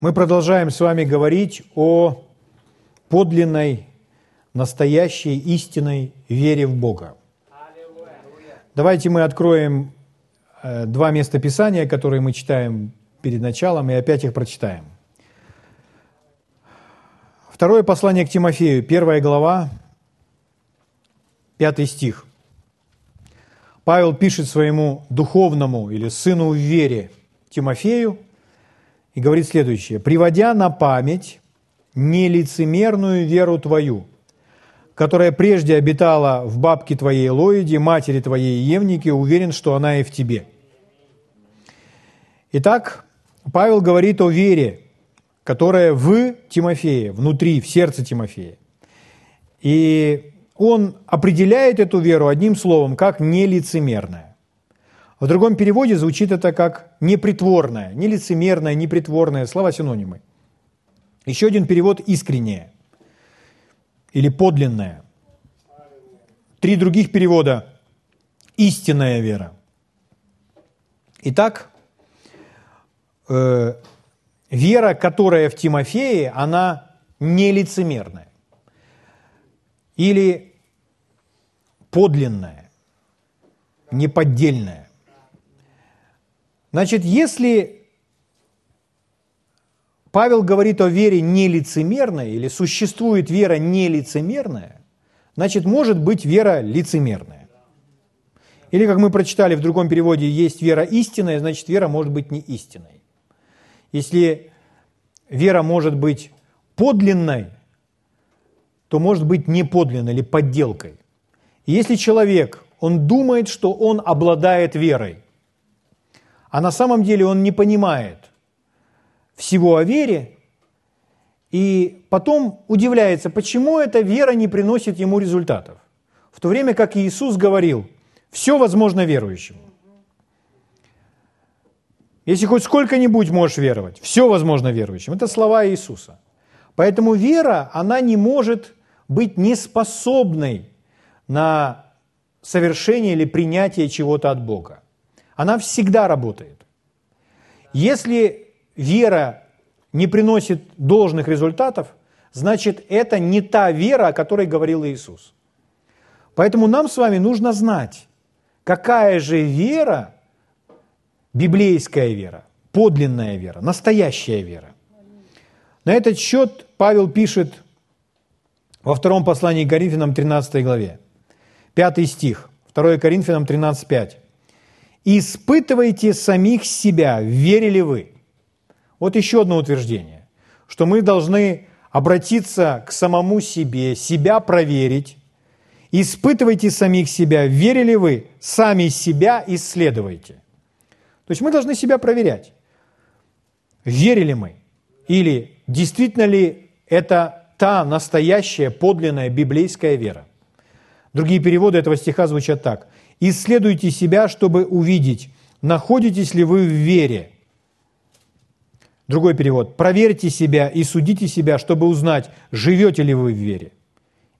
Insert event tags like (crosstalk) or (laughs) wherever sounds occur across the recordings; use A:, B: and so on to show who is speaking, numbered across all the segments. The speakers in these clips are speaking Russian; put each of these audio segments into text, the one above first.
A: Мы продолжаем с вами говорить о подлинной, настоящей, истинной вере в Бога. Давайте мы откроем э, два места Писания, которые мы читаем перед началом, и опять их прочитаем. Второе послание к Тимофею, первая глава, пятый стих. Павел пишет своему духовному или сыну в вере Тимофею – и говорит следующее. «Приводя на память нелицемерную веру твою, которая прежде обитала в бабке твоей Лоиде, матери твоей Евнике, уверен, что она и в тебе». Итак, Павел говорит о вере, которая в Тимофее, внутри, в сердце Тимофея. И он определяет эту веру одним словом, как нелицемерная. В другом переводе звучит это как непритворное, не лицемерное, непритворное, слова синонимы. Еще один перевод искреннее или подлинное. Три других перевода истинная вера. Итак, э, вера, которая в Тимофее, она не лицемерная или подлинная, неподдельная. Значит, если Павел говорит о вере нелицемерной, или существует вера нелицемерная, значит, может быть вера лицемерная. Или, как мы прочитали в другом переводе, есть вера истинная, значит, вера может быть не истинной. Если вера может быть подлинной, то может быть не подлинной или подделкой. Если человек, он думает, что он обладает верой – а на самом деле он не понимает всего о вере, и потом удивляется, почему эта вера не приносит ему результатов. В то время как Иисус говорил, все возможно верующему. Если хоть сколько-нибудь можешь веровать, все возможно верующим. Это слова Иисуса. Поэтому вера, она не может быть неспособной на совершение или принятие чего-то от Бога она всегда работает. Если вера не приносит должных результатов, значит, это не та вера, о которой говорил Иисус. Поэтому нам с вами нужно знать, какая же вера, библейская вера, подлинная вера, настоящая вера. На этот счет Павел пишет во втором послании к Коринфянам 13 главе, 5 стих, 2 Коринфянам 13, 5 испытывайте самих себя, верили вы. Вот еще одно утверждение, что мы должны обратиться к самому себе, себя проверить. Испытывайте самих себя, верили вы, сами себя исследуйте. То есть мы должны себя проверять. Верили мы? Или действительно ли это та настоящая, подлинная библейская вера? Другие переводы этого стиха звучат так. Исследуйте себя, чтобы увидеть, находитесь ли вы в вере. Другой перевод. Проверьте себя и судите себя, чтобы узнать, живете ли вы в вере.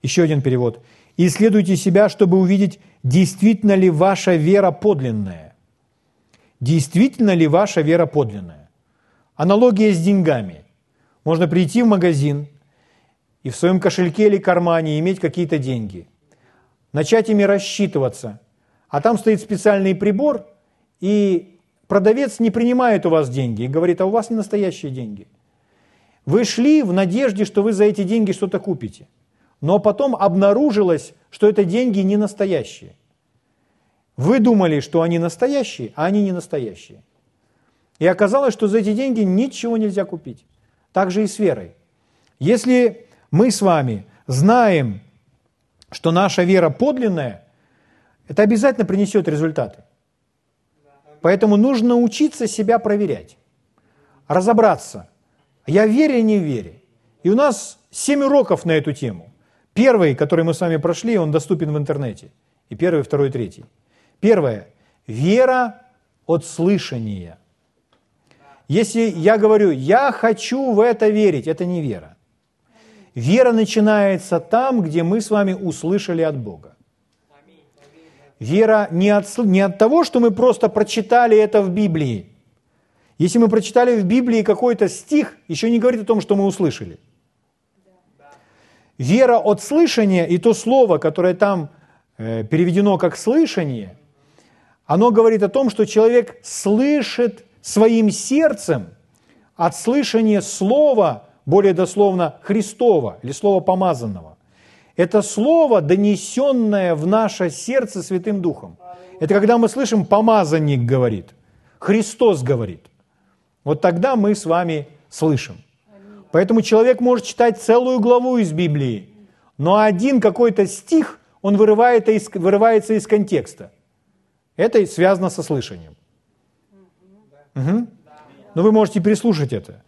A: Еще один перевод. Исследуйте себя, чтобы увидеть, действительно ли ваша вера подлинная. Действительно ли ваша вера подлинная? Аналогия с деньгами. Можно прийти в магазин и в своем кошельке или кармане иметь какие-то деньги, начать ими рассчитываться – а там стоит специальный прибор, и продавец не принимает у вас деньги и говорит, а у вас не настоящие деньги. Вы шли в надежде, что вы за эти деньги что-то купите, но потом обнаружилось, что это деньги не настоящие. Вы думали, что они настоящие, а они не настоящие. И оказалось, что за эти деньги ничего нельзя купить. Так же и с верой. Если мы с вами знаем, что наша вера подлинная – это обязательно принесет результаты. Поэтому нужно учиться себя проверять, разобраться, я верю или не верю. И у нас семь уроков на эту тему. Первый, который мы с вами прошли, он доступен в интернете. И первый, второй, третий. Первое. Вера от слышания. Если я говорю, я хочу в это верить, это не вера. Вера начинается там, где мы с вами услышали от Бога. Вера не от, не от того, что мы просто прочитали это в Библии. Если мы прочитали в Библии какой-то стих, еще не говорит о том, что мы услышали. Вера от слышания и то слово, которое там э, переведено как слышание, оно говорит о том, что человек слышит своим сердцем от слышания слова, более дословно, Христова или слова помазанного. Это слово, донесенное в наше сердце Святым Духом. Это когда мы слышим, помазанник говорит, Христос говорит. Вот тогда мы с вами слышим. Поэтому человек может читать целую главу из Библии, но один какой-то стих, он вырывает вырывается из контекста. Это связано со слышанием. Угу. Но вы можете переслушать это.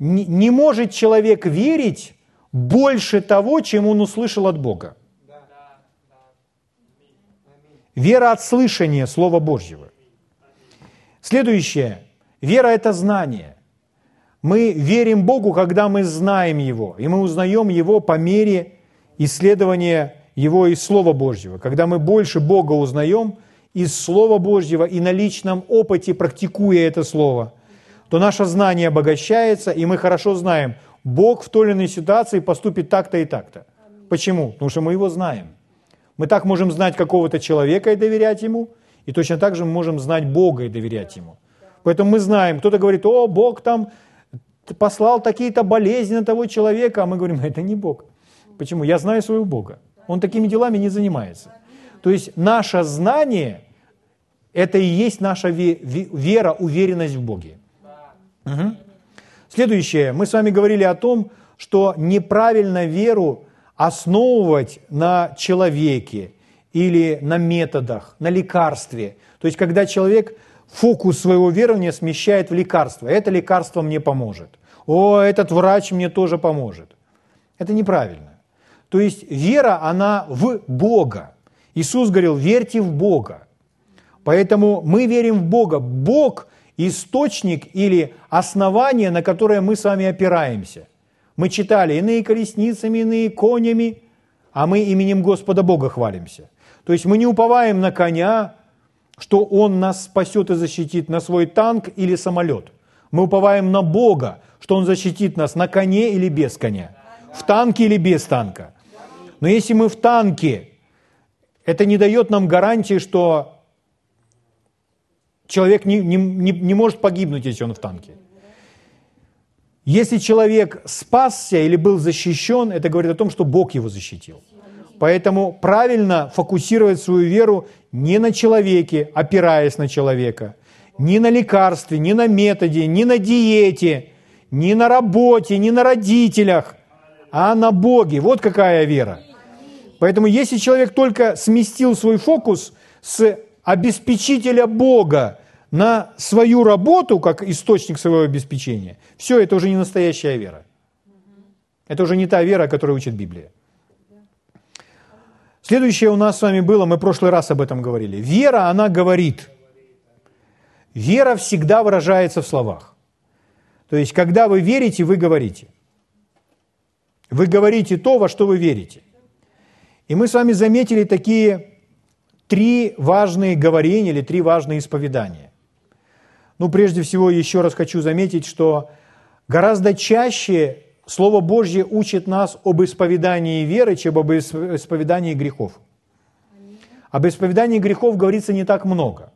A: Не, не может человек верить больше того, чем он услышал от Бога. Вера от слышания Слова Божьего. Следующее. Вера – это знание. Мы верим Богу, когда мы знаем Его, и мы узнаем Его по мере исследования Его из Слова Божьего. Когда мы больше Бога узнаем из Слова Божьего и на личном опыте практикуя это Слово, то наше знание обогащается, и мы хорошо знаем, Бог в той или иной ситуации поступит так-то и так-то. Почему? Потому что мы Его знаем. Мы так можем знать какого-то человека и доверять Ему, и точно так же мы можем знать Бога и доверять Ему. Поэтому мы знаем, кто-то говорит, о, Бог там послал такие-то болезни на того человека, а мы говорим, это не Бог. Почему? Я знаю своего Бога. Он такими делами не занимается. То есть наше знание – это и есть наша вера, уверенность в Боге. Угу. Следующее. Мы с вами говорили о том, что неправильно веру основывать на человеке или на методах, на лекарстве. То есть, когда человек фокус своего верования смещает в лекарство. Это лекарство мне поможет. О, этот врач мне тоже поможет. Это неправильно. То есть вера, она в Бога. Иисус говорил, верьте в Бога. Поэтому мы верим в Бога. Бог – источник или основание, на которое мы с вами опираемся. Мы читали иные колесницами, иные конями, а мы именем Господа Бога хвалимся. То есть мы не уповаем на коня, что Он нас спасет и защитит на свой танк или самолет. Мы уповаем на Бога, что Он защитит нас на коне или без коня, в танке или без танка. Но если мы в танке, это не дает нам гарантии, что человек не, не, не, не может погибнуть, если он в танке. Если человек спасся или был защищен, это говорит о том, что Бог его защитил. Поэтому правильно фокусировать свою веру не на человеке, опираясь на человека, не на лекарстве, не на методе, не на диете, не на работе, не на родителях, а на Боге. Вот какая вера. Поэтому если человек только сместил свой фокус с обеспечителя Бога на свою работу, как источник своего обеспечения, все, это уже не настоящая вера. Это уже не та вера, которую учит Библия. Следующее у нас с вами было, мы в прошлый раз об этом говорили. Вера, она говорит. Вера всегда выражается в словах. То есть, когда вы верите, вы говорите. Вы говорите то, во что вы верите. И мы с вами заметили такие три важные говорения или три важные исповедания. Ну, прежде всего, еще раз хочу заметить, что гораздо чаще Слово Божье учит нас об исповедании веры, чем об исповедании грехов. Об исповедании грехов говорится не так много.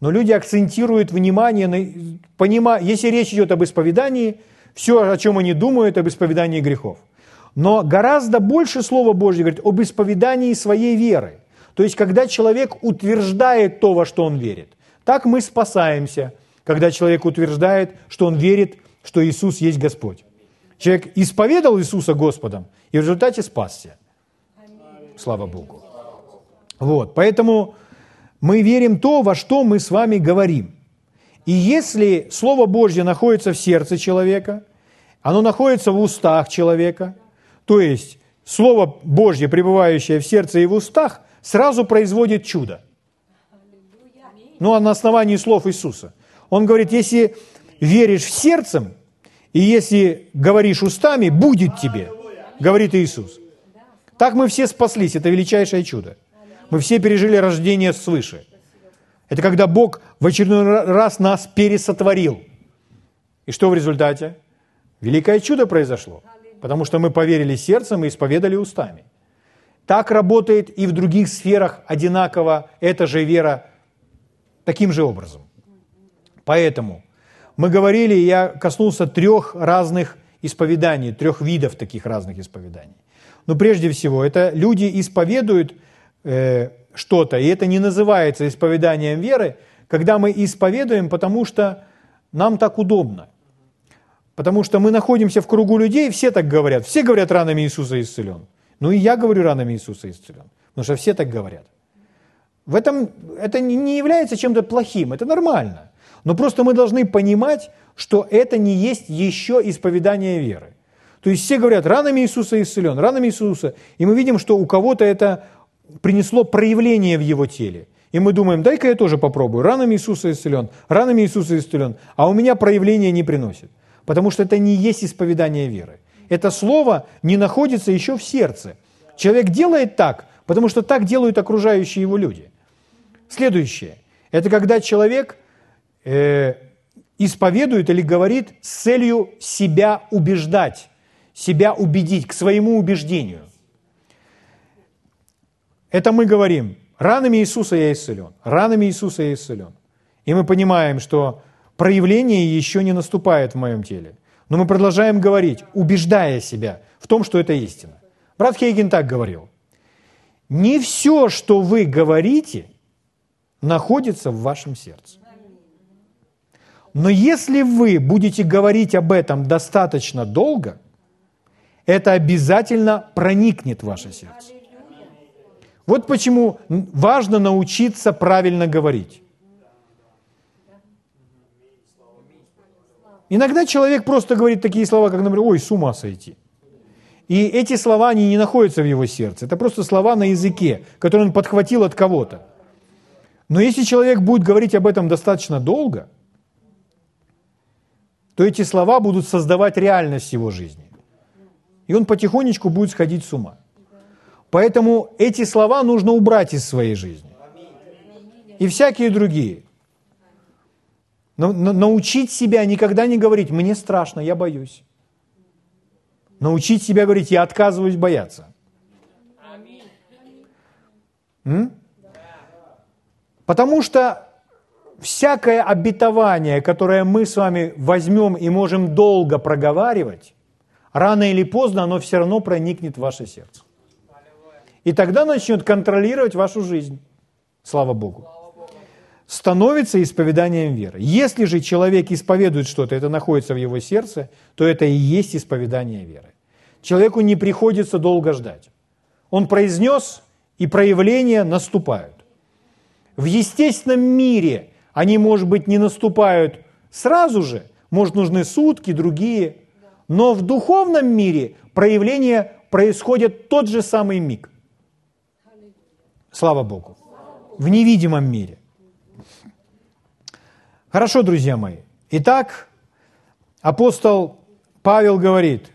A: Но люди акцентируют внимание на... Понима, если речь идет об исповедании, все, о чем они думают, об исповедании грехов. Но гораздо больше Слово Божье говорит об исповедании своей веры. То есть, когда человек утверждает то, во что он верит. Так мы спасаемся, когда человек утверждает, что он верит, что Иисус есть Господь. Человек исповедал Иисуса Господом и в результате спасся. Слава Богу. Вот, поэтому мы верим то, во что мы с вами говорим. И если Слово Божье находится в сердце человека, оно находится в устах человека, то есть Слово Божье, пребывающее в сердце и в устах, сразу производит чудо. Ну, а на основании слов Иисуса. Он говорит, если веришь сердцем, и если говоришь устами, будет тебе, говорит Иисус. Так мы все спаслись, это величайшее чудо. Мы все пережили рождение свыше. Это когда Бог в очередной раз нас пересотворил. И что в результате? Великое чудо произошло, потому что мы поверили сердцем и исповедали устами. Так работает и в других сферах одинаково эта же вера таким же образом. Поэтому мы говорили, я коснулся трех разных исповеданий, трех видов таких разных исповеданий. Но прежде всего, это люди исповедуют э, что-то, и это не называется исповеданием веры, когда мы исповедуем, потому что нам так удобно. Потому что мы находимся в кругу людей, все так говорят. Все говорят, ранами Иисуса исцелен. Ну и я говорю, ранами Иисуса исцелен. Потому что все так говорят. В этом это не является чем-то плохим, это нормально. Но просто мы должны понимать, что это не есть еще исповедание веры. То есть все говорят, ранами Иисуса исцелен, ранами Иисуса. И мы видим, что у кого-то это принесло проявление в его теле. И мы думаем, дай-ка я тоже попробую. Ранами Иисуса исцелен, ранами Иисуса исцелен. А у меня проявление не приносит. Потому что это не есть исповедание веры. Это слово не находится еще в сердце. Человек делает так, потому что так делают окружающие его люди. Следующее. Это когда человек э, исповедует или говорит с целью себя убеждать, себя убедить к своему убеждению. Это мы говорим, ранами Иисуса я исцелен, ранами Иисуса я исцелен. И мы понимаем, что проявление еще не наступает в моем теле. Но мы продолжаем говорить, убеждая себя в том, что это истина. Брат Хейген так говорил. Не все, что вы говорите, находится в вашем сердце. Но если вы будете говорить об этом достаточно долго, это обязательно проникнет в ваше сердце. Вот почему важно научиться правильно говорить. Иногда человек просто говорит такие слова, как, например, «Ой, с ума сойти». И эти слова, они не находятся в его сердце. Это просто слова на языке, которые он подхватил от кого-то. Но если человек будет говорить об этом достаточно долго, то эти слова будут создавать реальность его жизни. И он потихонечку будет сходить с ума. Поэтому эти слова нужно убрать из своей жизни. И всякие другие. Но, научить себя никогда не говорить «мне страшно, я боюсь». Научить себя говорить «я отказываюсь бояться». М? Потому что всякое обетование, которое мы с вами возьмем и можем долго проговаривать, рано или поздно оно все равно проникнет в ваше сердце. И тогда начнет контролировать вашу жизнь. Слава Богу. Становится исповеданием веры. Если же человек исповедует что-то, это находится в его сердце, то это и есть исповедание веры. Человеку не приходится долго ждать. Он произнес, и проявления наступают. В естественном мире они, может быть, не наступают сразу же, может, нужны сутки, другие, но в духовном мире проявления происходят тот же самый миг. Слава Богу. В невидимом мире. Хорошо, друзья мои. Итак, апостол Павел говорит,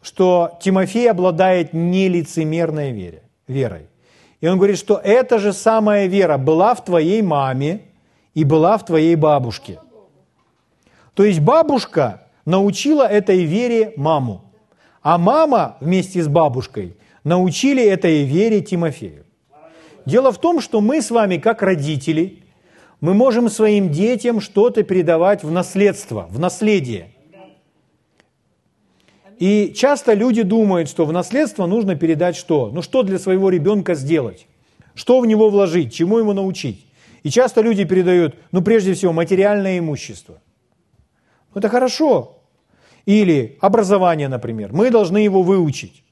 A: что Тимофей обладает нелицемерной верой. И он говорит, что эта же самая вера была в твоей маме и была в твоей бабушке. То есть бабушка научила этой вере маму, а мама вместе с бабушкой научили этой вере Тимофею. Дело в том, что мы с вами, как родители, мы можем своим детям что-то передавать в наследство, в наследие. И часто люди думают, что в наследство нужно передать что? Ну что для своего ребенка сделать? Что в него вложить? Чему ему научить? И часто люди передают, ну прежде всего, материальное имущество. Ну это хорошо. Или образование, например. Мы должны его выучить.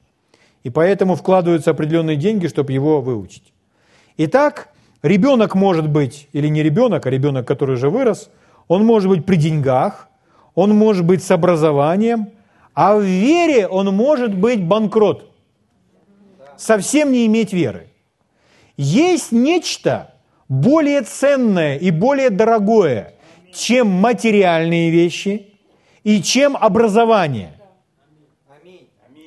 A: И поэтому вкладываются определенные деньги, чтобы его выучить. Итак, ребенок может быть, или не ребенок, а ребенок, который уже вырос, он может быть при деньгах, он может быть с образованием – а в вере он может быть банкрот. Совсем не иметь веры. Есть нечто более ценное и более дорогое, чем материальные вещи и чем образование.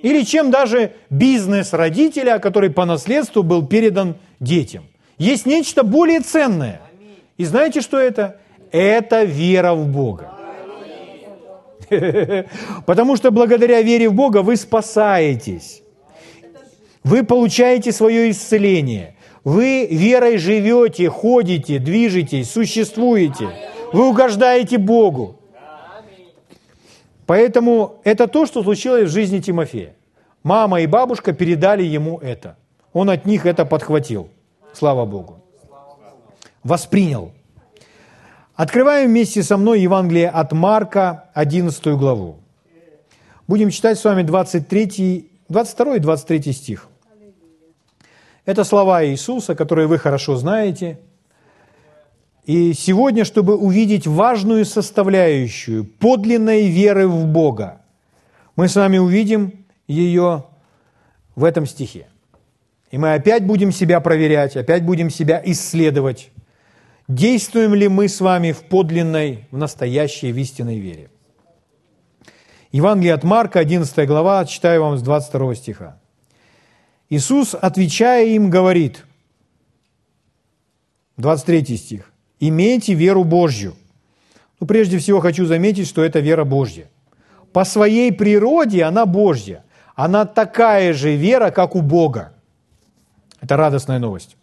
A: Или чем даже бизнес родителя, который по наследству был передан детям. Есть нечто более ценное. И знаете, что это? Это вера в Бога. (laughs) Потому что благодаря вере в Бога вы спасаетесь. Вы получаете свое исцеление. Вы верой живете, ходите, движетесь, существуете. Вы угождаете Богу. Поэтому это то, что случилось в жизни Тимофея. Мама и бабушка передали ему это. Он от них это подхватил. Слава Богу. Воспринял. Открываем вместе со мной Евангелие от Марка, 11 главу. Будем читать с вами 23, 22 и 23 стих. Это слова Иисуса, которые вы хорошо знаете. И сегодня, чтобы увидеть важную составляющую подлинной веры в Бога, мы с вами увидим ее в этом стихе. И мы опять будем себя проверять, опять будем себя исследовать. Действуем ли мы с вами в подлинной, в настоящей, в истинной вере? Евангелие от Марка, 11 глава, читаю вам с 22 стиха. Иисус, отвечая им, говорит, 23 стих, «Имейте веру Божью». Ну, прежде всего хочу заметить, что это вера Божья. По своей природе она Божья. Она такая же вера, как у Бога. Это радостная новость.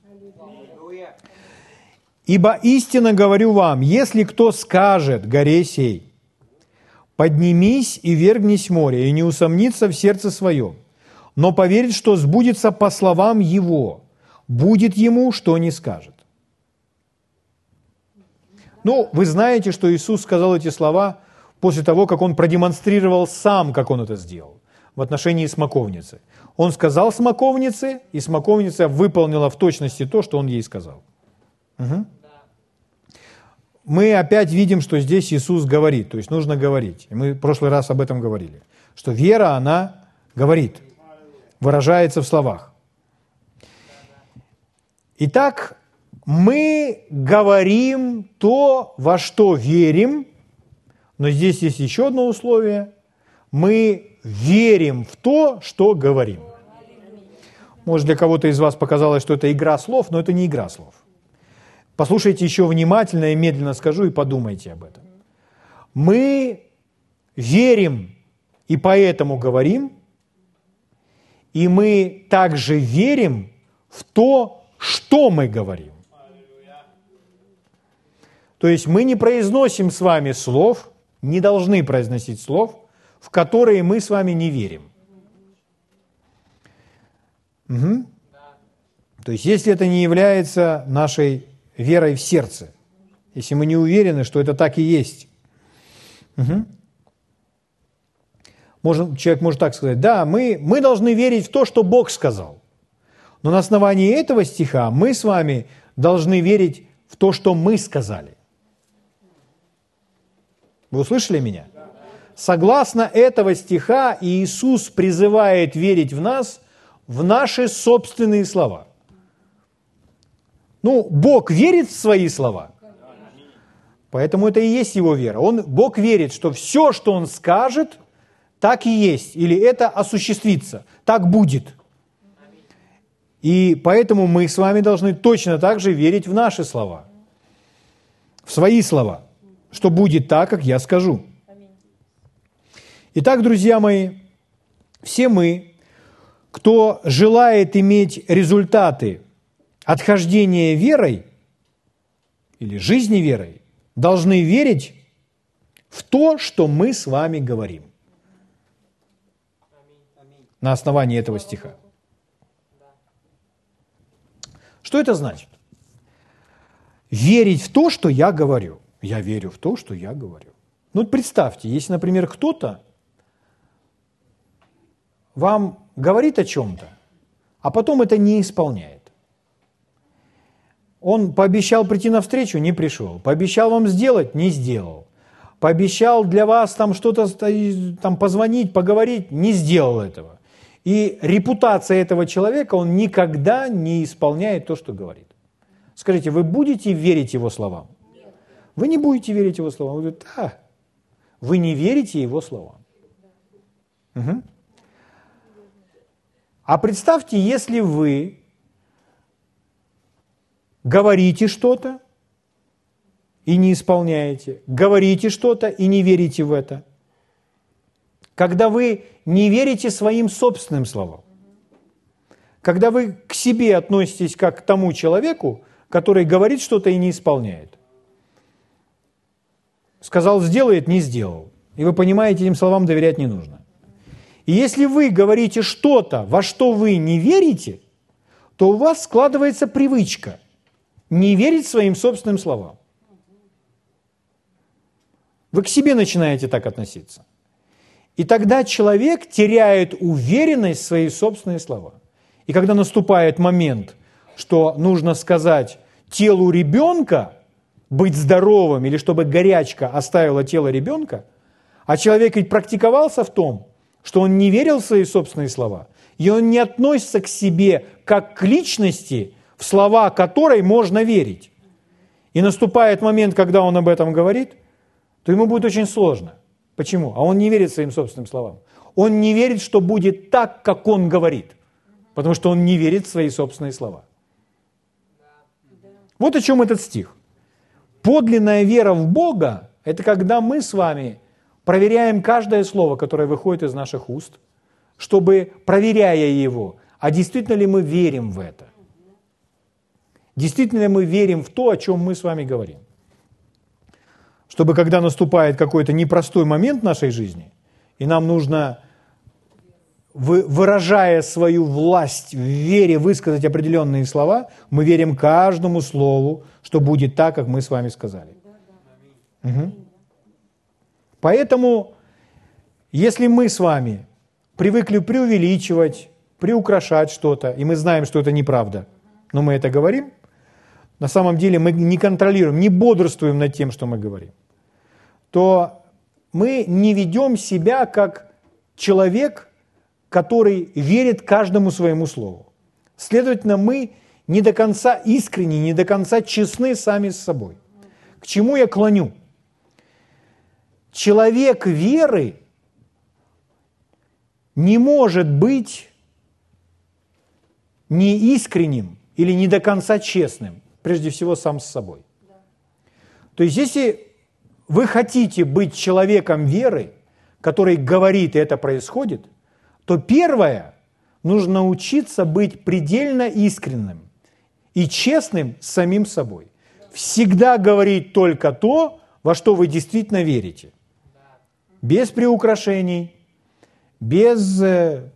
A: «Ибо истинно говорю вам, если кто скажет горе сей, поднимись и вергнись в море, и не усомнится в сердце своем, но поверит, что сбудется по словам его, будет ему, что не скажет. Ну, вы знаете, что Иисус сказал эти слова после того, как Он продемонстрировал сам, как Он это сделал в отношении смоковницы. Он сказал смоковнице, и смоковница выполнила в точности то, что Он ей сказал. Угу. Мы опять видим, что здесь Иисус говорит, то есть нужно говорить. И мы в прошлый раз об этом говорили, что вера, она говорит – выражается в словах. Итак, мы говорим то, во что верим, но здесь есть еще одно условие. Мы верим в то, что говорим. Может, для кого-то из вас показалось, что это игра слов, но это не игра слов. Послушайте еще внимательно и медленно скажу и подумайте об этом. Мы верим и поэтому говорим, и мы также верим в то, что мы говорим. То есть мы не произносим с вами слов, не должны произносить слов, в которые мы с вами не верим. Угу. То есть если это не является нашей верой в сердце, если мы не уверены, что это так и есть. Угу. Может, человек может так сказать, да, мы, мы должны верить в то, что Бог сказал. Но на основании этого стиха мы с вами должны верить в то, что мы сказали. Вы услышали меня? Согласно этого стиха Иисус призывает верить в нас, в наши собственные слова. Ну, Бог верит в свои слова. Поэтому это и есть его вера. Он, Бог верит, что все, что Он скажет – так и есть, или это осуществится, так будет. И поэтому мы с вами должны точно так же верить в наши слова, в свои слова, что будет так, как я скажу. Итак, друзья мои, все мы, кто желает иметь результаты отхождения верой или жизни верой, должны верить в то, что мы с вами говорим на основании этого стиха. Что это значит? Верить в то, что я говорю. Я верю в то, что я говорю. Ну, представьте, если, например, кто-то вам говорит о чем-то, а потом это не исполняет. Он пообещал прийти на встречу, не пришел. Пообещал вам сделать, не сделал. Пообещал для вас там что-то там позвонить, поговорить, не сделал этого. И репутация этого человека, он никогда не исполняет то, что говорит. Скажите, вы будете верить его словам? Вы не будете верить его словам. Вы говорите, да, вы не верите его словам. Угу. А представьте, если вы говорите что-то, и не исполняете, говорите что-то и не верите в это. Когда вы не верите своим собственным словам. Когда вы к себе относитесь как к тому человеку, который говорит что-то и не исполняет. Сказал, сделает, не сделал. И вы понимаете, этим словам доверять не нужно. И если вы говорите что-то, во что вы не верите, то у вас складывается привычка не верить своим собственным словам. Вы к себе начинаете так относиться. И тогда человек теряет уверенность в свои собственные слова. И когда наступает момент, что нужно сказать телу ребенка быть здоровым или чтобы горячка оставила тело ребенка, а человек ведь практиковался в том, что он не верил в свои собственные слова, и он не относится к себе как к личности, в слова которой можно верить. И наступает момент, когда он об этом говорит, то ему будет очень сложно. Почему? А он не верит своим собственным словам. Он не верит, что будет так, как он говорит, потому что он не верит в свои собственные слова. Вот о чем этот стих. Подлинная вера в Бога – это когда мы с вами проверяем каждое слово, которое выходит из наших уст, чтобы, проверяя его, а действительно ли мы верим в это? Действительно ли мы верим в то, о чем мы с вами говорим? Чтобы когда наступает какой-то непростой момент в нашей жизни, и нам нужно, выражая свою власть в вере, высказать определенные слова, мы верим каждому слову, что будет так, как мы с вами сказали. Угу. Поэтому, если мы с вами привыкли преувеличивать, приукрашать что-то, и мы знаем, что это неправда, но мы это говорим, на самом деле мы не контролируем, не бодрствуем над тем, что мы говорим, то мы не ведем себя как человек, который верит каждому своему слову. Следовательно, мы не до конца искренни, не до конца честны сами с собой. К чему я клоню? Человек веры не может быть неискренним или не до конца честным, прежде всего сам с собой. То есть если вы хотите быть человеком веры, который говорит, и это происходит, то первое, нужно научиться быть предельно искренним и честным с самим собой. Всегда говорить только то, во что вы действительно верите – без приукрашений, без э,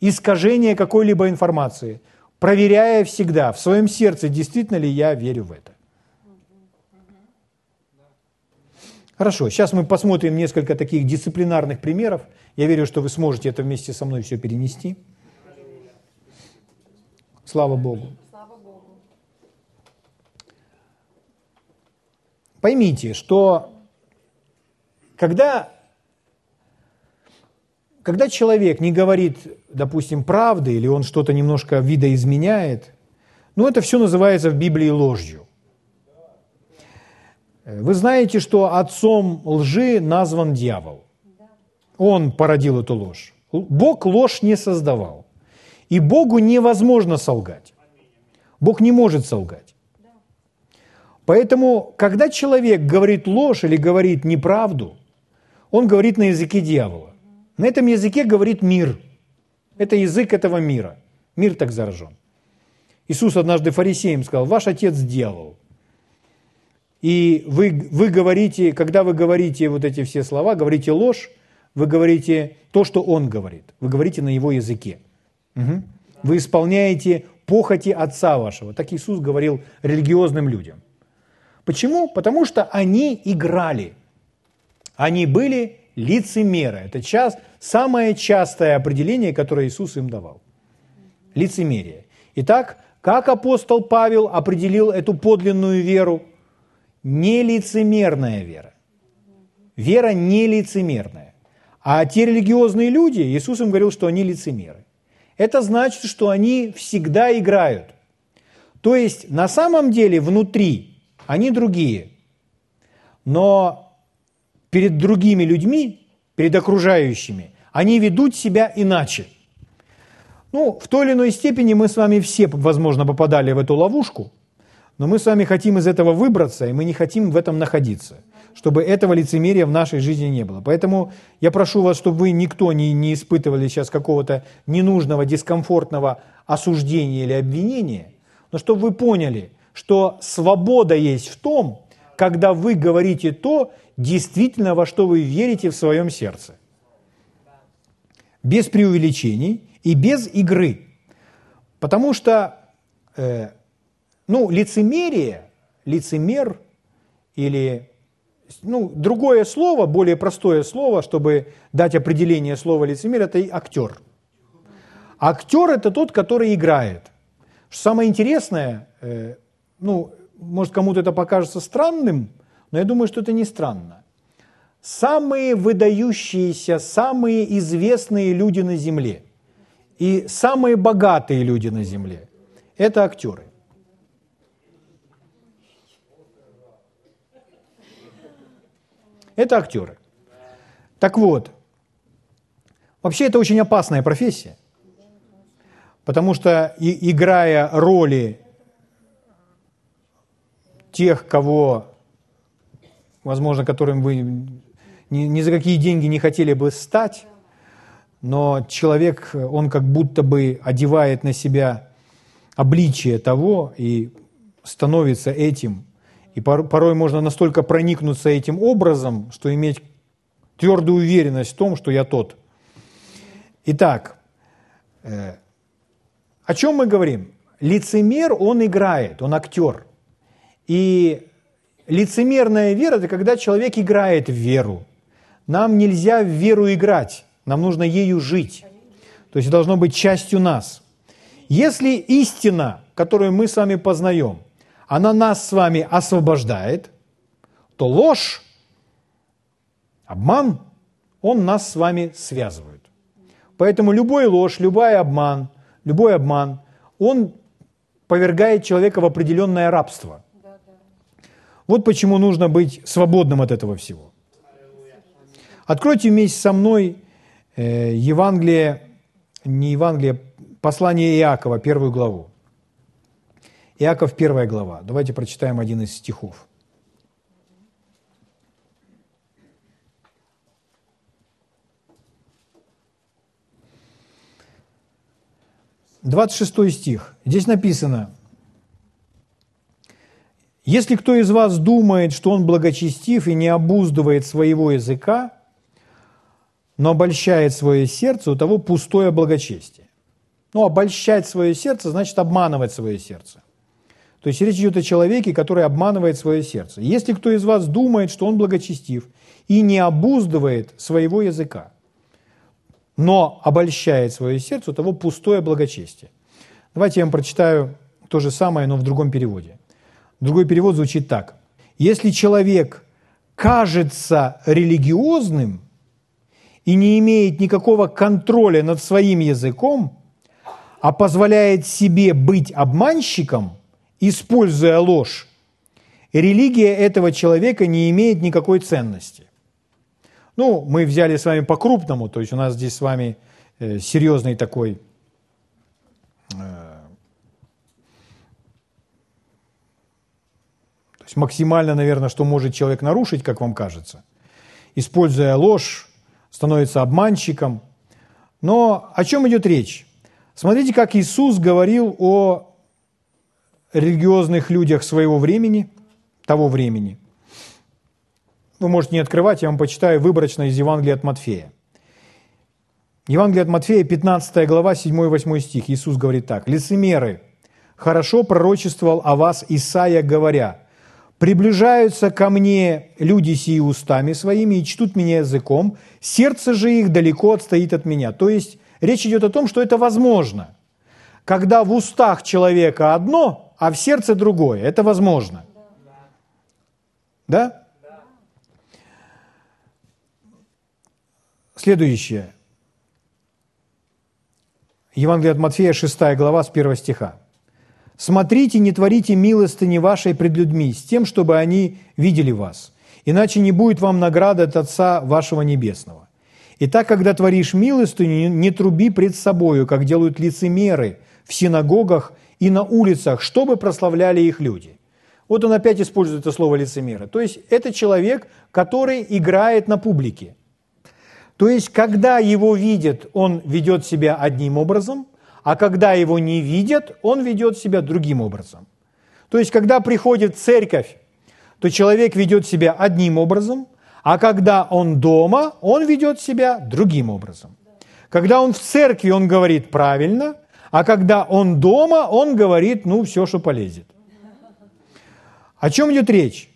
A: искажения какой-либо информации, проверяя всегда в своем сердце, действительно ли я верю в это. Хорошо, сейчас мы посмотрим несколько таких дисциплинарных примеров. Я верю, что вы сможете это вместе со мной все перенести. Слава Богу. Поймите, что когда когда человек не говорит, допустим, правды, или он что-то немножко видоизменяет, ну, это все называется в Библии ложью. Вы знаете, что отцом лжи назван дьявол. Он породил эту ложь. Бог ложь не создавал. И Богу невозможно солгать. Бог не может солгать. Поэтому, когда человек говорит ложь или говорит неправду, он говорит на языке дьявола. На этом языке говорит мир. Это язык этого мира. Мир так заражен. Иисус однажды фарисеям сказал, ваш отец делал. И вы, вы говорите, когда вы говорите вот эти все слова, говорите ложь, вы говорите то, что он говорит. Вы говорите на его языке. Угу. Вы исполняете похоти отца вашего. Так Иисус говорил религиозным людям. Почему? Потому что они играли. Они были лицемеры. Это час, самое частое определение, которое Иисус им давал. Лицемерие. Итак, как апостол Павел определил эту подлинную веру? Нелицемерная вера. Вера нелицемерная. А те религиозные люди, Иисус им говорил, что они лицемеры. Это значит, что они всегда играют. То есть на самом деле внутри они другие. Но перед другими людьми, перед окружающими, они ведут себя иначе. Ну, в той или иной степени мы с вами все, возможно, попадали в эту ловушку, Но мы с вами хотим из этого выбраться, и мы не хотим в этом находиться, чтобы этого лицемерия в нашей жизни не было. Поэтому я прошу вас, чтобы вы никто не, не испытывали сейчас какого-то ненужного, дискомфортного осуждения или обвинения, но чтобы вы поняли, что свобода есть в том, когда вы говорите то, действительно во что вы верите в своем сердце. Без преувеличений и без игры. Потому что э, ну, лицемерие, лицемер или ну, другое слово, более простое слово, чтобы дать определение слова лицемер, это актер. Актер – это тот, который играет. Самое интересное, э, ну, может, кому-то это покажется странным, но я думаю, что это не странно. Самые выдающиеся, самые известные люди на Земле и самые богатые люди на Земле – это актеры. Это актеры. Так вот, вообще это очень опасная профессия, потому что и, играя роли тех, кого, возможно, которым вы ни, ни за какие деньги не хотели бы стать, но человек, он как будто бы одевает на себя обличие того и становится этим – и порой можно настолько проникнуться этим образом, что иметь твердую уверенность в том, что я тот. Итак, э, о чем мы говорим? Лицемер, он играет, он актер. И лицемерная вера – это когда человек играет в веру. Нам нельзя в веру играть, нам нужно ею жить. То есть должно быть частью нас. Если истина, которую мы с вами познаем, она нас с вами освобождает, то ложь, обман, он нас с вами связывает. Поэтому любой ложь, любой обман, любой обман, он повергает человека в определенное рабство. Вот почему нужно быть свободным от этого всего. Откройте вместе со мной э, Евангелие, не Евангелие, послание Иакова, первую главу. Иаков, первая глава. Давайте прочитаем один из стихов. Двадцать шестой стих. Здесь написано, «Если кто из вас думает, что он благочестив и не обуздывает своего языка, но обольщает свое сердце, у того пустое благочестие». Ну, обольщать свое сердце значит обманывать свое сердце. То есть речь идет о человеке, который обманывает свое сердце. Если кто из вас думает, что он благочестив и не обуздывает своего языка, но обольщает свое сердце, у того пустое благочестие. Давайте я вам прочитаю то же самое, но в другом переводе. Другой перевод звучит так. Если человек кажется религиозным и не имеет никакого контроля над своим языком, а позволяет себе быть обманщиком – используя ложь, религия этого человека не имеет никакой ценности. Ну, мы взяли с вами по-крупному, то есть у нас здесь с вами э, серьезный такой э, то есть максимально, наверное, что может человек нарушить, как вам кажется, используя ложь, становится обманщиком. Но о чем идет речь? Смотрите, как Иисус говорил о религиозных людях своего времени, того времени. Вы можете не открывать, я вам почитаю выборочно из Евангелия от Матфея. Евангелие от Матфея, 15 глава, 7-8 стих. Иисус говорит так. «Лицемеры, хорошо пророчествовал о вас Исаия, говоря, «Приближаются ко мне люди сии устами своими и чтут меня языком, сердце же их далеко отстоит от меня». То есть речь идет о том, что это возможно. Когда в устах человека одно – а в сердце другое. Это возможно. Да? Следующее. Евангелие от Матфея, 6 глава, с 1 стиха. «Смотрите, не творите милостыни вашей пред людьми, с тем, чтобы они видели вас, иначе не будет вам награды от Отца вашего Небесного. Итак, когда творишь милостыню, не труби пред собою, как делают лицемеры в синагогах и на улицах, чтобы прославляли их люди. Вот он опять использует это слово лицемера. То есть это человек, который играет на публике. То есть, когда его видят, он ведет себя одним образом, а когда его не видят, он ведет себя другим образом. То есть, когда приходит церковь, то человек ведет себя одним образом, а когда он дома, он ведет себя другим образом. Когда он в церкви, он говорит правильно, а когда он дома, он говорит, ну, все, что полезет. О чем идет речь?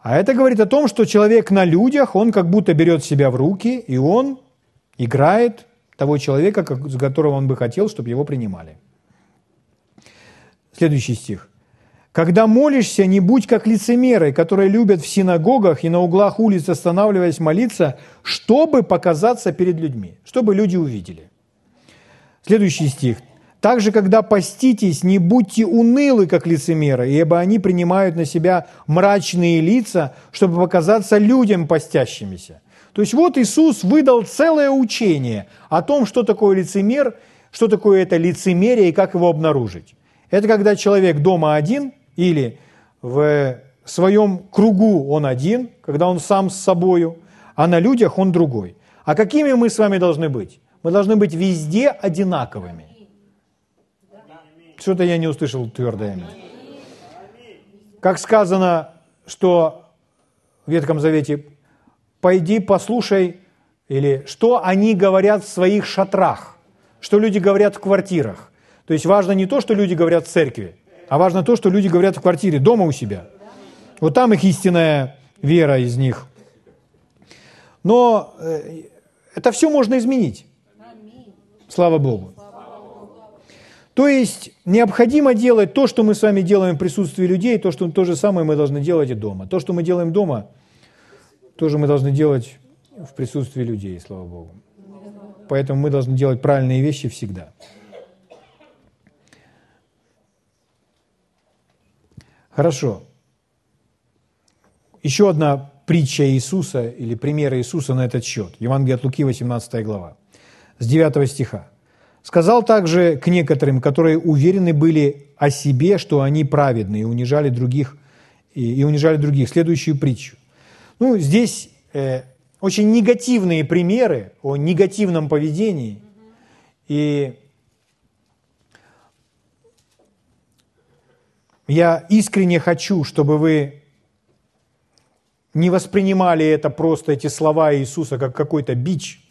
A: А это говорит о том, что человек на людях, он как будто берет себя в руки, и он играет того человека, с которого он бы хотел, чтобы его принимали. Следующий стих. «Когда молишься, не будь как лицемеры, которые любят в синагогах и на углах улиц, останавливаясь молиться, чтобы показаться перед людьми, чтобы люди увидели». Следующий стих. Также, когда поститесь, не будьте унылы, как лицемеры, ибо они принимают на себя мрачные лица, чтобы показаться людям постящимися. То есть вот Иисус выдал целое учение о том, что такое лицемер, что такое это лицемерие и как его обнаружить. Это когда человек дома один или в своем кругу он один, когда он сам с собою, а на людях он другой. А какими мы с вами должны быть? Мы должны быть везде одинаковыми. Что-то я не услышал твердое имя. Как сказано, что в Ветхом Завете, пойди послушай, или что они говорят в своих шатрах, что люди говорят в квартирах. То есть важно не то, что люди говорят в церкви, а важно то, что люди говорят в квартире, дома у себя. Вот там их истинная вера из них. Но э, это все можно изменить. Слава Богу. То есть необходимо делать то, что мы с вами делаем в присутствии людей, то, что то же самое мы должны делать и дома. То, что мы делаем дома, тоже мы должны делать в присутствии людей, слава Богу. Поэтому мы должны делать правильные вещи всегда. Хорошо. Еще одна притча Иисуса или пример Иисуса на этот счет. Евангелие от Луки, 18 глава, с 9 стиха. Сказал также к некоторым, которые уверены были о себе, что они праведны, и унижали других, и, и унижали других, следующую притчу. Ну, здесь э, очень негативные примеры о негативном поведении. И я искренне хочу, чтобы вы не воспринимали это просто, эти слова Иисуса, как какой-то бич –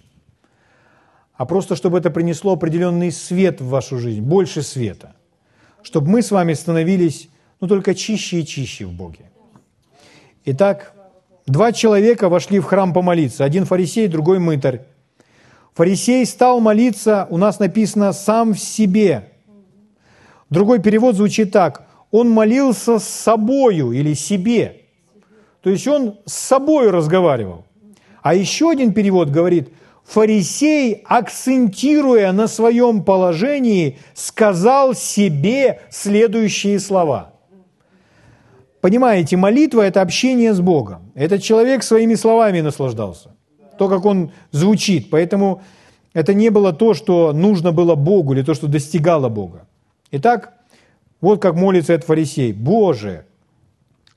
A: а просто чтобы это принесло определенный свет в вашу жизнь, больше света, чтобы мы с вами становились ну, только чище и чище в Боге. Итак, два человека вошли в храм помолиться, один фарисей, другой мытарь. Фарисей стал молиться, у нас написано, сам в себе. Другой перевод звучит так, он молился с собою или себе. То есть он с собой разговаривал. А еще один перевод говорит – фарисей, акцентируя на своем положении, сказал себе следующие слова. Понимаете, молитва – это общение с Богом. Этот человек своими словами наслаждался. То, как он звучит. Поэтому это не было то, что нужно было Богу или то, что достигало Бога. Итак, вот как молится этот фарисей. «Боже,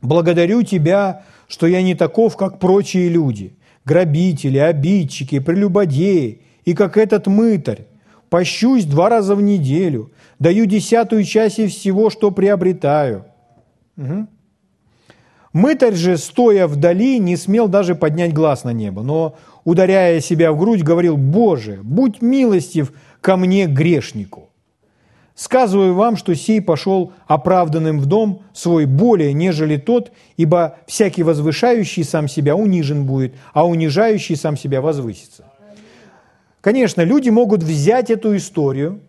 A: благодарю Тебя, что я не таков, как прочие люди, грабители, обидчики, прелюбодеи, и как этот мытарь. Пощусь два раза в неделю, даю десятую часть всего, что приобретаю. Угу. Мытарь же, стоя вдали, не смел даже поднять глаз на небо, но, ударяя себя в грудь, говорил, «Боже, будь милостив ко мне, грешнику». Сказываю вам, что сей пошел оправданным в дом свой более, нежели тот, ибо всякий возвышающий сам себя унижен будет, а унижающий сам себя возвысится. Конечно, люди могут взять эту историю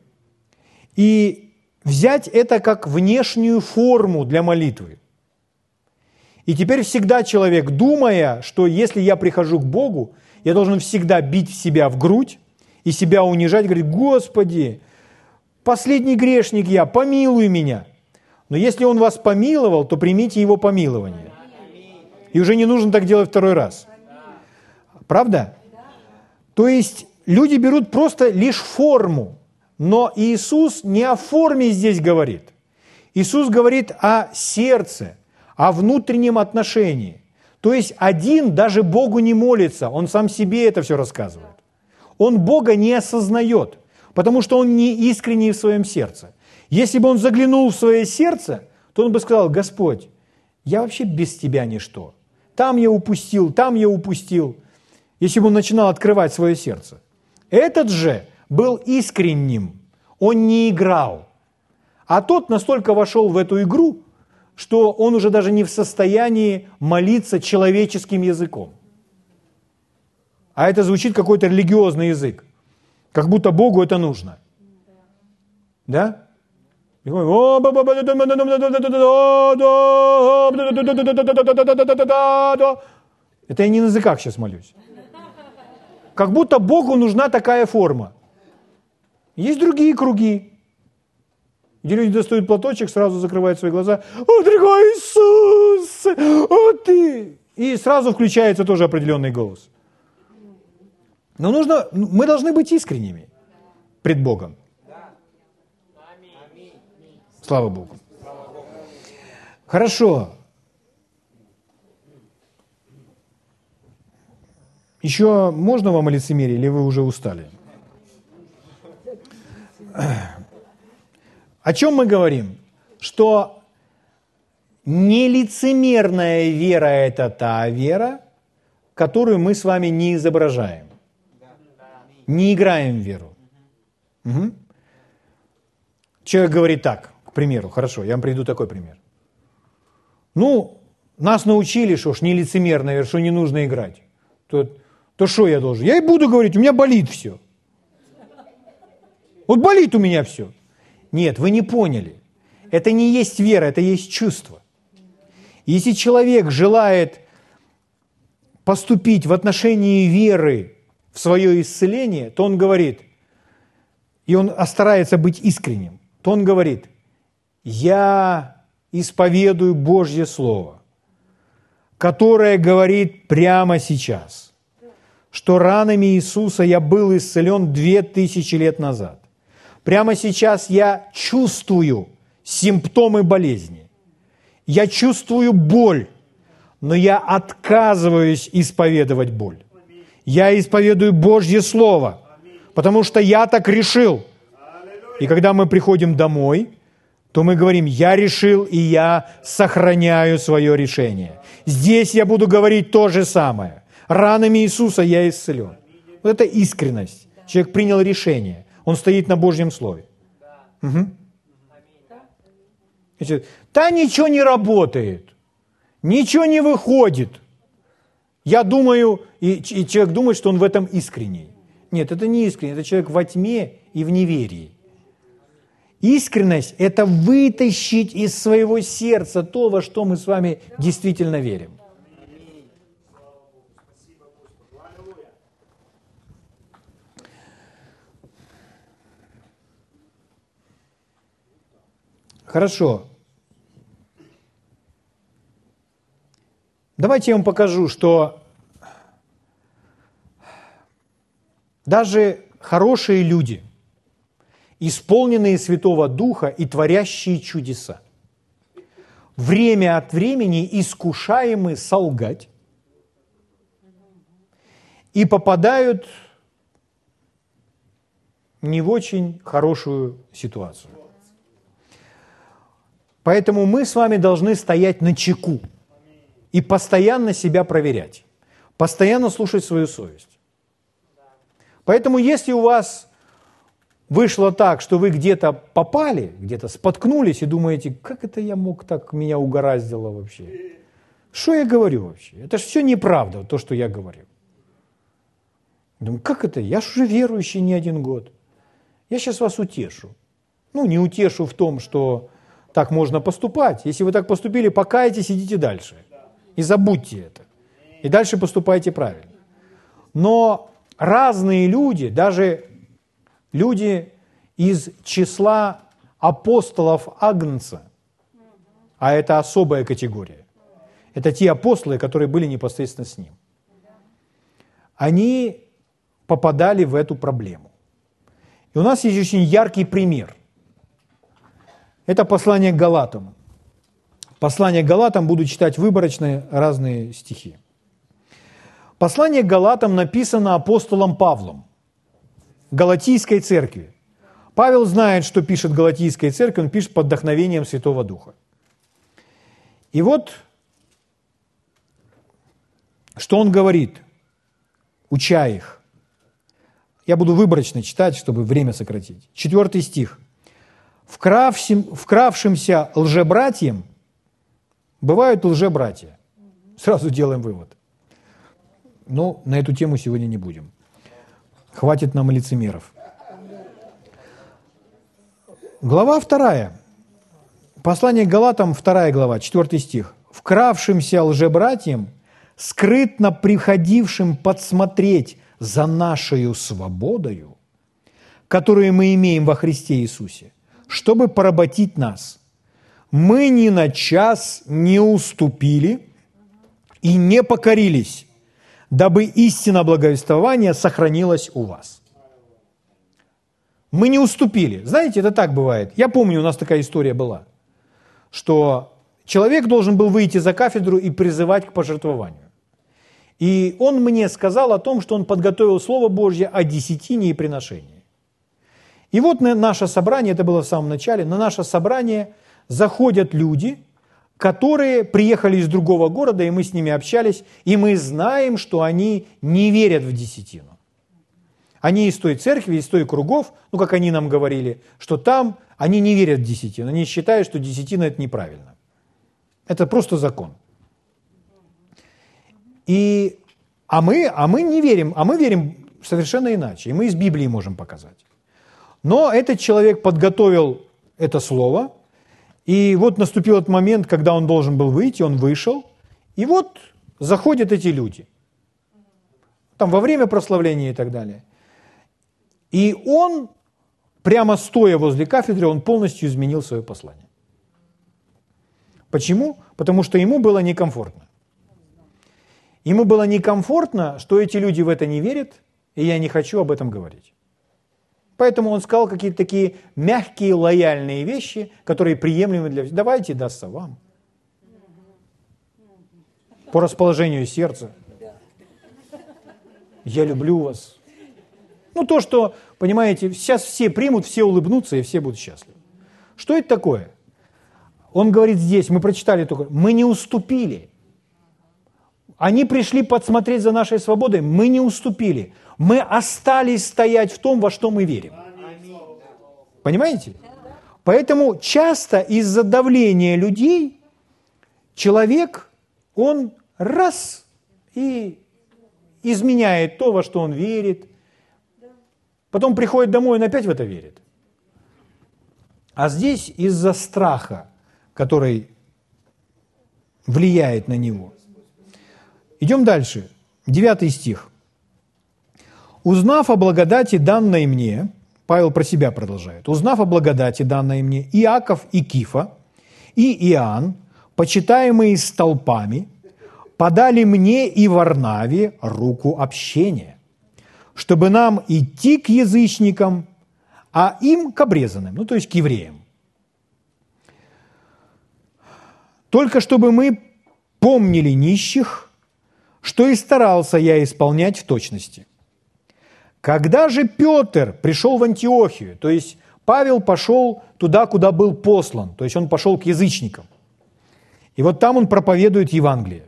A: и взять это как внешнюю форму для молитвы. И теперь всегда человек, думая, что если я прихожу к Богу, я должен всегда бить себя в грудь и себя унижать, говорить, Господи, последний грешник я, помилуй меня. Но если он вас помиловал, то примите его помилование. И уже не нужно так делать второй раз. Правда? То есть люди берут просто лишь форму, но Иисус не о форме здесь говорит. Иисус говорит о сердце, о внутреннем отношении. То есть один даже Богу не молится, он сам себе это все рассказывает. Он Бога не осознает, потому что он не искренний в своем сердце. Если бы он заглянул в свое сердце, то он бы сказал, Господь, я вообще без тебя ничто. Там я упустил, там я упустил. Если бы он начинал открывать свое сердце. Этот же был искренним, он не играл. А тот настолько вошел в эту игру, что он уже даже не в состоянии молиться человеческим языком. А это звучит какой-то религиозный язык. Как будто Богу это нужно. Да? Это я не на языках сейчас молюсь. Как будто Богу нужна такая форма. Есть другие круги, где люди достают платочек, сразу закрывают свои глаза. О, дорогой Иисус! О, ты! И сразу включается тоже определенный голос. Но нужно, мы должны быть искренними пред Богом. Слава Богу. Хорошо. Еще можно вам о лицемерии, или вы уже устали? О чем мы говорим? Что нелицемерная вера – это та вера, которую мы с вами не изображаем. Не играем в веру. Угу. Человек говорит так, к примеру, хорошо, я вам приведу такой пример. Ну, нас научили, что ж нелицемерная, что не нужно играть. То, то что я должен? Я и буду говорить, у меня болит все. Вот болит у меня все. Нет, вы не поняли. Это не есть вера, это есть чувство. Если человек желает поступить в отношении веры в свое исцеление, то он говорит, и он старается быть искренним, то он говорит, я исповедую Божье Слово, которое говорит прямо сейчас, что ранами Иисуса я был исцелен две тысячи лет назад. Прямо сейчас я чувствую симптомы болезни. Я чувствую боль, но я отказываюсь исповедовать боль. Я исповедую Божье Слово, потому что я так решил. И когда мы приходим домой, то мы говорим, я решил, и я сохраняю свое решение. Здесь я буду говорить то же самое. Ранами Иисуса я исцелен. Вот это искренность. Человек принял решение. Он стоит на Божьем Слове. Угу. Значит, да ничего не работает, ничего не выходит. Я думаю, и, и человек думает, что он в этом искренний. Нет, это не искренний, это человек во тьме и в неверии. Искренность – это вытащить из своего сердца то, во что мы с вами действительно верим. Хорошо. Давайте я вам покажу, что даже хорошие люди, исполненные Святого Духа и творящие чудеса, время от времени искушаемы солгать и попадают не в очень хорошую ситуацию. Поэтому мы с вами должны стоять на чеку и постоянно себя проверять, постоянно слушать свою совесть. Поэтому если у вас вышло так, что вы где-то попали, где-то споткнулись и думаете, как это я мог так, меня угораздило вообще? Что я говорю вообще? Это же все неправда, то, что я говорю. Думаю, как это? Я же уже верующий не один год. Я сейчас вас утешу. Ну, не утешу в том, что так можно поступать. Если вы так поступили, покайтесь, идите дальше. И забудьте это. И дальше поступайте правильно. Но разные люди, даже люди из числа апостолов Агнца, а это особая категория, это те апостолы, которые были непосредственно с ним, они попадали в эту проблему. И у нас есть очень яркий пример. Это послание к Галатам. Послание к Галатам буду читать выборочные разные стихи. Послание к Галатам написано апостолом Павлом, Галатийской церкви. Павел знает, что пишет Галатийской церкви, он пишет под вдохновением Святого Духа. И вот, что он говорит, уча их. Я буду выборочно читать, чтобы время сократить. Четвертый стих. «Вкравшим, «Вкравшимся лжебратьям бывают лжебратья». Сразу делаем вывод. Но на эту тему сегодня не будем. Хватит нам лицемеров. Глава вторая. Послание к Галатам, вторая глава, четвертый стих. «Вкравшимся лжебратьям, скрытно приходившим подсмотреть за нашей свободою, которую мы имеем во Христе Иисусе, чтобы поработить нас, мы ни на час не уступили и не покорились, дабы истина благовествования сохранилась у вас. Мы не уступили. Знаете, это так бывает. Я помню, у нас такая история была, что человек должен был выйти за кафедру и призывать к пожертвованию. И он мне сказал о том, что он подготовил Слово Божье о десятине и приношении. И вот на наше собрание, это было в самом начале, на наше собрание заходят люди – которые приехали из другого города, и мы с ними общались, и мы знаем, что они не верят в десятину. Они из той церкви, из той кругов, ну, как они нам говорили, что там они не верят в десятину, они считают, что десятина – это неправильно. Это просто закон. И, а, мы, а мы не верим, а мы верим совершенно иначе, и мы из Библии можем показать. Но этот человек подготовил это слово – и вот наступил этот момент, когда он должен был выйти, он вышел, и вот заходят эти люди. Там во время прославления и так далее. И он, прямо стоя возле кафедры, он полностью изменил свое послание. Почему? Потому что ему было некомфортно. Ему было некомфортно, что эти люди в это не верят, и я не хочу об этом говорить. Поэтому он сказал какие-то такие мягкие, лояльные вещи, которые приемлемы для всех. Давайте дастся вам. По расположению сердца. Я люблю вас. Ну, то, что, понимаете, сейчас все примут, все улыбнутся, и все будут счастливы. Что это такое? Он говорит здесь, мы прочитали только, мы не уступили. Они пришли подсмотреть за нашей свободой, мы не уступили мы остались стоять в том, во что мы верим. Понимаете? Поэтому часто из-за давления людей человек, он раз и изменяет то, во что он верит, потом приходит домой, он опять в это верит. А здесь из-за страха, который влияет на него. Идем дальше. Девятый стих. Узнав о благодати, данной мне, Павел про себя продолжает, узнав о благодати, данной мне, Иаков и Кифа, и Иоанн, почитаемые столпами, подали мне и Варнаве руку общения, чтобы нам идти к язычникам, а им к обрезанным, ну то есть к евреям. Только чтобы мы помнили нищих, что и старался я исполнять в точности. Когда же Петр пришел в Антиохию, то есть Павел пошел туда, куда был послан, то есть он пошел к язычникам. И вот там он проповедует Евангелие.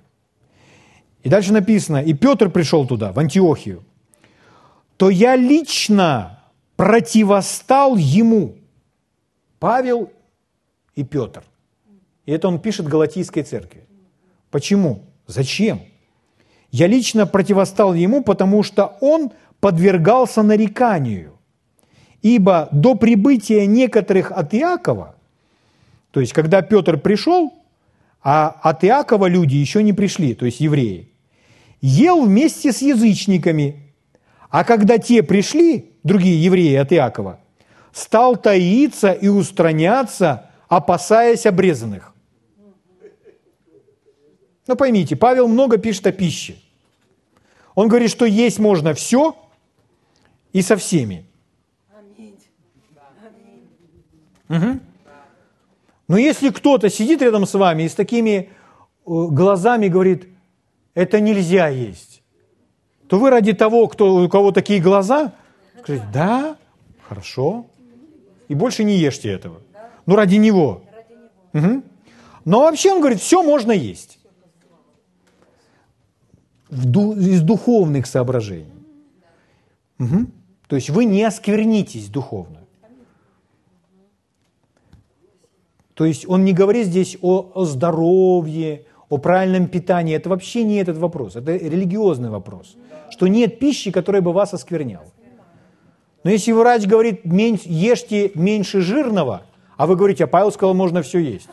A: И дальше написано, и Петр пришел туда, в Антиохию, то я лично противостал ему, Павел и Петр. И это он пишет Галатийской церкви. Почему? Зачем? Я лично противостал ему, потому что он подвергался нареканию. Ибо до прибытия некоторых от Иакова, то есть когда Петр пришел, а от Иакова люди еще не пришли, то есть евреи, ел вместе с язычниками, а когда те пришли, другие евреи от Иакова, стал таиться и устраняться, опасаясь обрезанных. Ну поймите, Павел много пишет о пище. Он говорит, что есть можно все, и со всеми. Угу. Но если кто-то сидит рядом с вами и с такими э, глазами говорит, это нельзя есть, то вы ради того, кто, у кого такие глаза, скажите, да, хорошо, и больше не ешьте этого. Ну, ради него. Угу. Но вообще он говорит, все можно есть. Из духовных соображений. Угу. То есть вы не осквернитесь духовно. То есть он не говорит здесь о, о здоровье, о правильном питании. Это вообще не этот вопрос. Это религиозный вопрос. Что нет пищи, которая бы вас оскверняла. Но если врач говорит, ешьте меньше жирного, а вы говорите, а Павел сказал, можно все есть.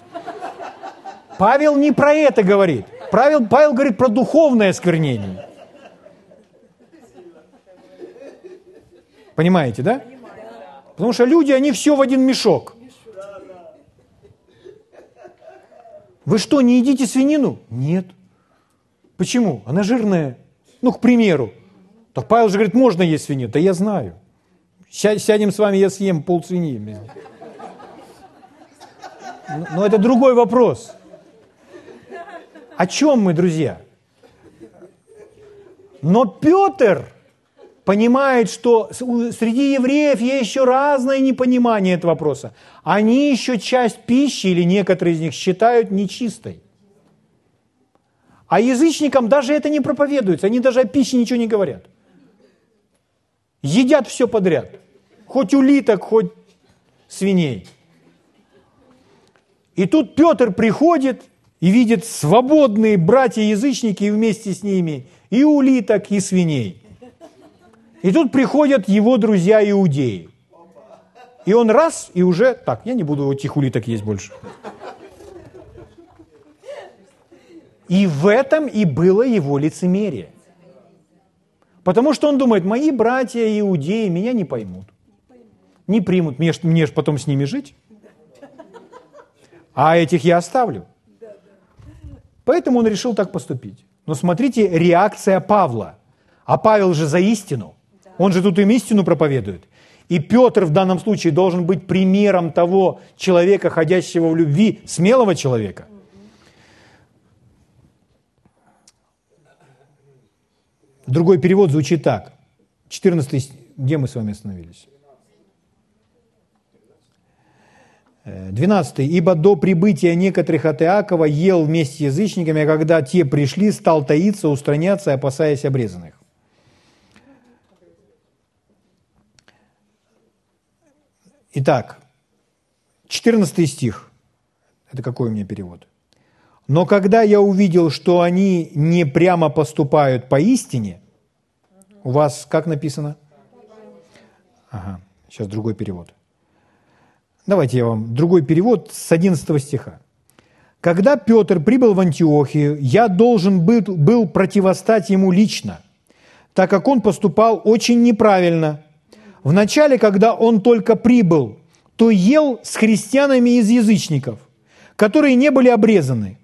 A: Павел не про это говорит. Павел, Павел говорит про духовное осквернение. Понимаете, да? Потому что люди, они все в один мешок. Вы что, не едите свинину? Нет. Почему? Она жирная. Ну, к примеру. Так Павел же говорит, можно есть свинину. Да я знаю. Сядем с вами, я съем пол свиньи. Но это другой вопрос. О чем мы, друзья? Но Петр понимает, что среди евреев есть еще разное непонимание этого вопроса. Они еще часть пищи, или некоторые из них считают нечистой. А язычникам даже это не проповедуется, они даже о пище ничего не говорят. Едят все подряд. Хоть улиток, хоть свиней. И тут Петр приходит и видит свободные братья-язычники и вместе с ними и улиток, и свиней. И тут приходят его друзья-иудеи. И он раз, и уже, так, я не буду этих улиток есть больше. И в этом и было его лицемерие. Потому что он думает, мои братья иудеи меня не поймут. Не примут, мне, мне же потом с ними жить. А этих я оставлю. Поэтому он решил так поступить. Но смотрите, реакция Павла. А Павел же за истину. Он же тут им истину проповедует. И Петр в данном случае должен быть примером того человека, ходящего в любви, смелого человека. Другой перевод звучит так. 14 где мы с вами остановились? 12. «Ибо до прибытия некоторых от Иакова ел вместе с язычниками, а когда те пришли, стал таиться, устраняться, опасаясь обрезанных». Итак, 14 стих. Это какой у меня перевод? «Но когда я увидел, что они не прямо поступают по истине», у вас как написано? Ага, сейчас другой перевод. Давайте я вам другой перевод с 11 стиха. «Когда Петр прибыл в Антиохию, я должен был, был противостать ему лично, так как он поступал очень неправильно. Вначале, когда он только прибыл, то ел с христианами из язычников, которые не были обрезаны.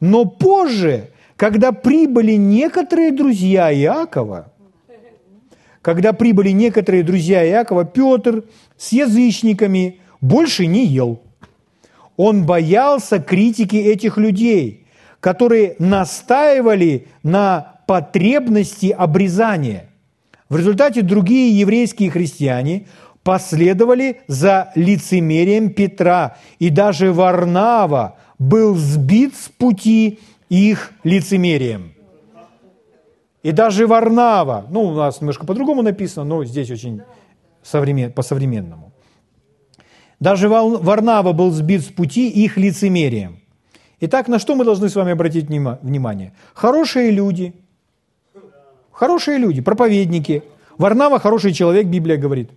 A: Но позже, когда прибыли некоторые друзья Иакова, когда прибыли некоторые друзья Иакова, Петр с язычниками – больше не ел. Он боялся критики этих людей, которые настаивали на потребности обрезания. В результате другие еврейские христиане последовали за лицемерием Петра, и даже Варнава был сбит с пути их лицемерием. И даже Варнава, ну, у нас немножко по-другому написано, но здесь очень современ, по-современному. Даже Варнава был сбит с пути их лицемерием. Итак, на что мы должны с вами обратить внимание? Хорошие люди, хорошие люди, проповедники. Варнава хороший человек, Библия говорит.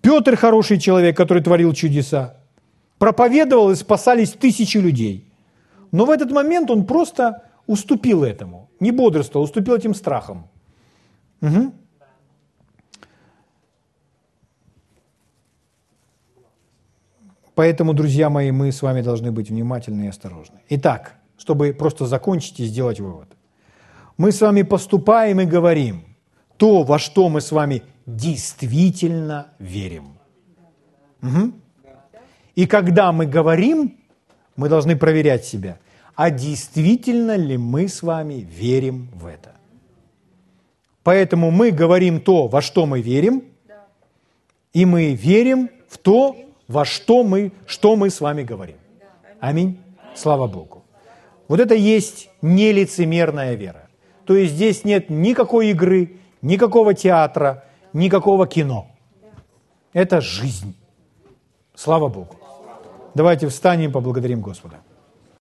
A: Петр хороший человек, который творил чудеса. Проповедовал и спасались тысячи людей. Но в этот момент он просто уступил этому, не бодрствовал, уступил этим страхам. Угу. Поэтому, друзья мои, мы с вами должны быть внимательны и осторожны. Итак, чтобы просто закончить и сделать вывод. Мы с вами поступаем и говорим то, во что мы с вами действительно верим. Угу. И когда мы говорим, мы должны проверять себя. А действительно ли мы с вами верим в это? Поэтому мы говорим то, во что мы верим, и мы верим в то, во что мы, что мы с вами говорим. Аминь. Слава Богу. Вот это есть нелицемерная вера. То есть здесь нет никакой игры, никакого театра, никакого кино. Это жизнь. Слава Богу. Давайте встанем и поблагодарим Господа.